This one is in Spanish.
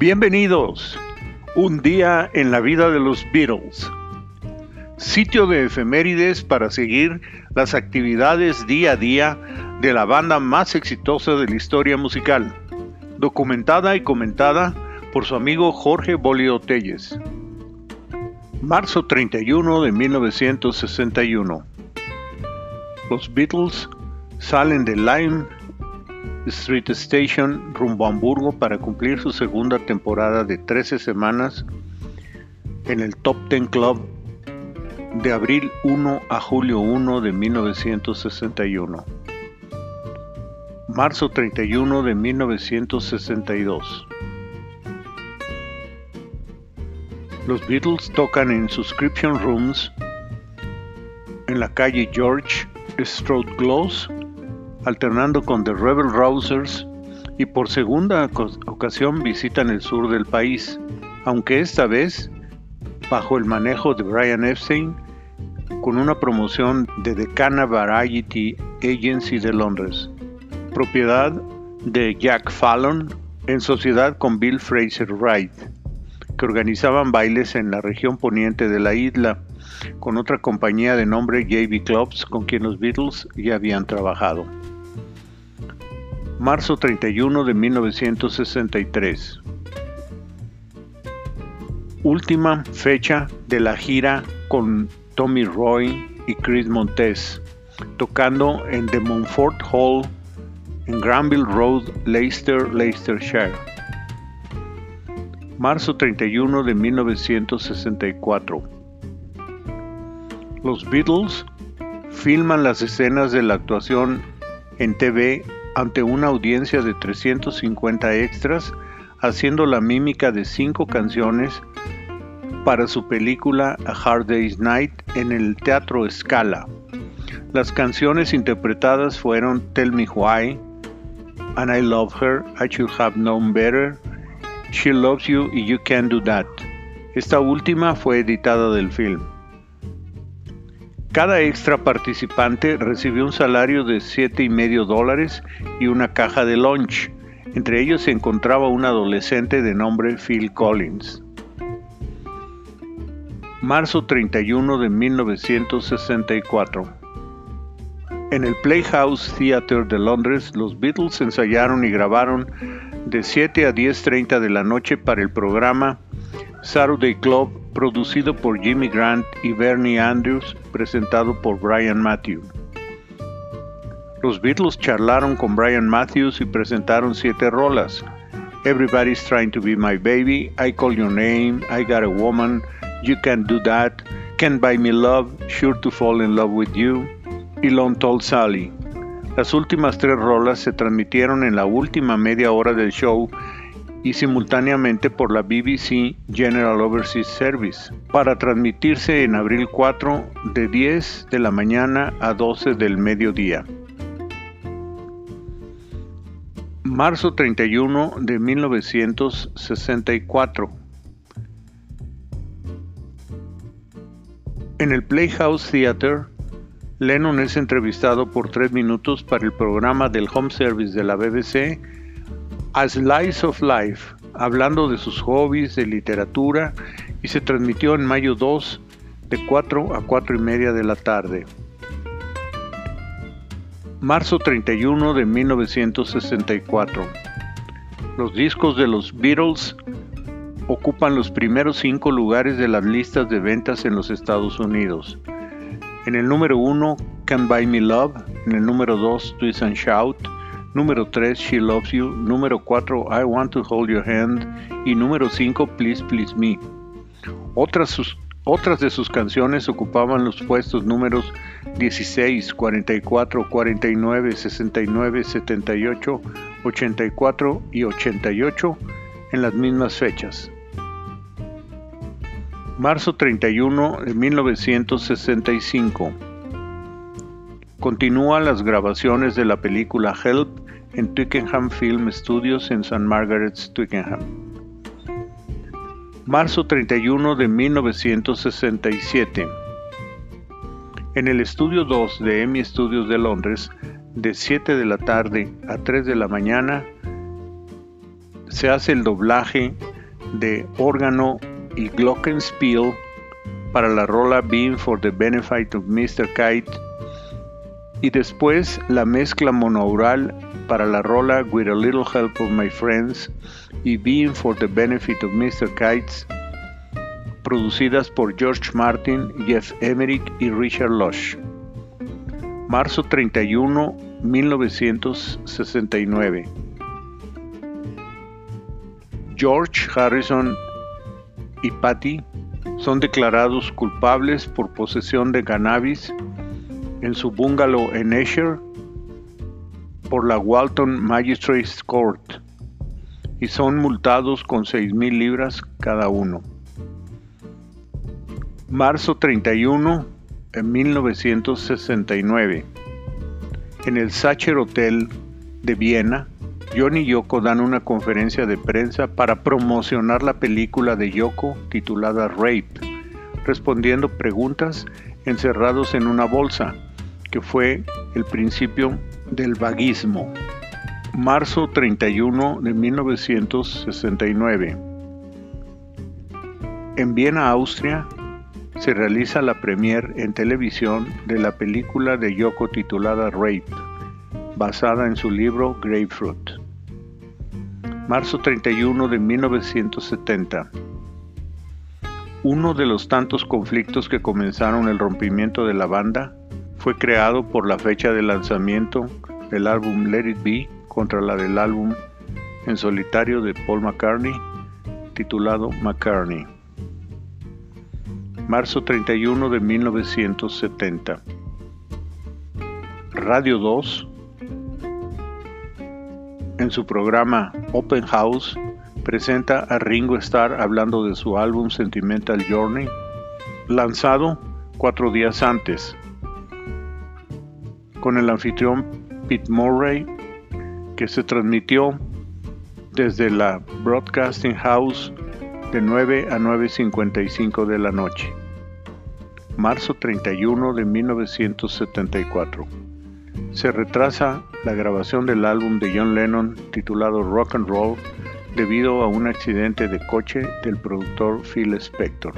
Bienvenidos. Un día en la vida de los Beatles. Sitio de efemérides para seguir las actividades día a día de la banda más exitosa de la historia musical, documentada y comentada por su amigo Jorge Bolio Telles. Marzo 31 de 1961. Los Beatles salen de Lime Street Station rumbo a Hamburgo para cumplir su segunda temporada de 13 semanas en el Top Ten Club de abril 1 a julio 1 de 1961. Marzo 31 de 1962. Los Beatles tocan en Subscription Rooms en la calle George Stroud Close alternando con The Rebel Rousers y por segunda ocasión visitan el sur del país, aunque esta vez bajo el manejo de Brian Epstein con una promoción de Decana Variety Agency de Londres, propiedad de Jack Fallon en sociedad con Bill Fraser Wright, que organizaban bailes en la región poniente de la isla con otra compañía de nombre JB Clubs con quien los Beatles ya habían trabajado marzo 31 de 1963. Última fecha de la gira con Tommy Roy y Chris Montes, tocando en The Montfort Hall en Granville Road, Leicester, Leicestershire. Marzo 31 de 1964. Los Beatles filman las escenas de la actuación en TV ante una audiencia de 350 extras haciendo la mímica de cinco canciones para su película A Hard Day's Night en el Teatro Scala. Las canciones interpretadas fueron Tell Me Why, And I Love Her, I Should Have Known Better, She Loves You y You Can Do That. Esta última fue editada del film. Cada extra participante recibió un salario de siete y medio dólares y una caja de lunch. Entre ellos se encontraba un adolescente de nombre Phil Collins. Marzo 31 de 1964. En el Playhouse Theatre de Londres, los Beatles ensayaron y grabaron de 7 a 10.30 de la noche para el programa Saturday Club producido por Jimmy Grant y Bernie Andrews, presentado por Brian Matthews. Los Beatles charlaron con Brian Matthews y presentaron siete rolas. Everybody's Trying to Be My Baby, I Call Your Name, I Got a Woman, You Can Do That, Can't Buy Me Love, Sure to Fall in Love with You y Lone Tall Sally. Las últimas tres rolas se transmitieron en la última media hora del show y simultáneamente por la BBC General Overseas Service para transmitirse en abril 4 de 10 de la mañana a 12 del mediodía. Marzo 31 de 1964. En el Playhouse Theatre, Lennon es entrevistado por tres minutos para el programa del Home Service de la BBC a Slice of Life, hablando de sus hobbies de literatura y se transmitió en mayo 2 de 4 a 4 y media de la tarde. Marzo 31 de 1964. Los discos de los Beatles ocupan los primeros cinco lugares de las listas de ventas en los Estados Unidos. En el número 1, Can Buy Me Love. En el número 2, Twist and Shout número 3 She Loves You, número 4 I Want to Hold Your Hand y número 5 Please Please Me. Otras, otras de sus canciones ocupaban los puestos números 16, 44, 49, 69, 78, 84 y 88 en las mismas fechas. Marzo 31 de 1965. Continúan las grabaciones de la película Help en Twickenham Film Studios en St. Margaret's, Twickenham. Marzo 31 de 1967. En el estudio 2 de EMI Studios de Londres, de 7 de la tarde a 3 de la mañana, se hace el doblaje de órgano y glockenspiel para la rola Being for the Benefit of Mr. Kite y después la mezcla monaural para la rola With a Little Help of My Friends y Being for the Benefit of Mr. Kites producidas por George Martin, Jeff Emerick y Richard Lush. Marzo 31, 1969. George Harrison y Patty son declarados culpables por posesión de cannabis en su bungalow en Esher por la Walton Magistrates Court y son multados con 6.000 libras cada uno. Marzo 31 de 1969. En el Sacher Hotel de Viena, John y Yoko dan una conferencia de prensa para promocionar la película de Yoko titulada Rape, respondiendo preguntas encerrados en una bolsa, que fue el principio del vaguismo. Marzo 31 de 1969. En Viena, Austria, se realiza la premier en televisión de la película de Yoko titulada Rape, basada en su libro Grapefruit. Marzo 31 de 1970. Uno de los tantos conflictos que comenzaron el rompimiento de la banda fue creado por la fecha de lanzamiento del álbum Let It Be contra la del álbum en solitario de Paul McCartney titulado McCartney marzo 31 de 1970. Radio 2, en su programa Open House, presenta a Ringo Starr hablando de su álbum Sentimental Journey, lanzado cuatro días antes, con el anfitrión Pete Murray, que se transmitió desde la Broadcasting House de 9 a 9.55 de la noche marzo 31 de 1974. Se retrasa la grabación del álbum de John Lennon titulado Rock and Roll debido a un accidente de coche del productor Phil Spector.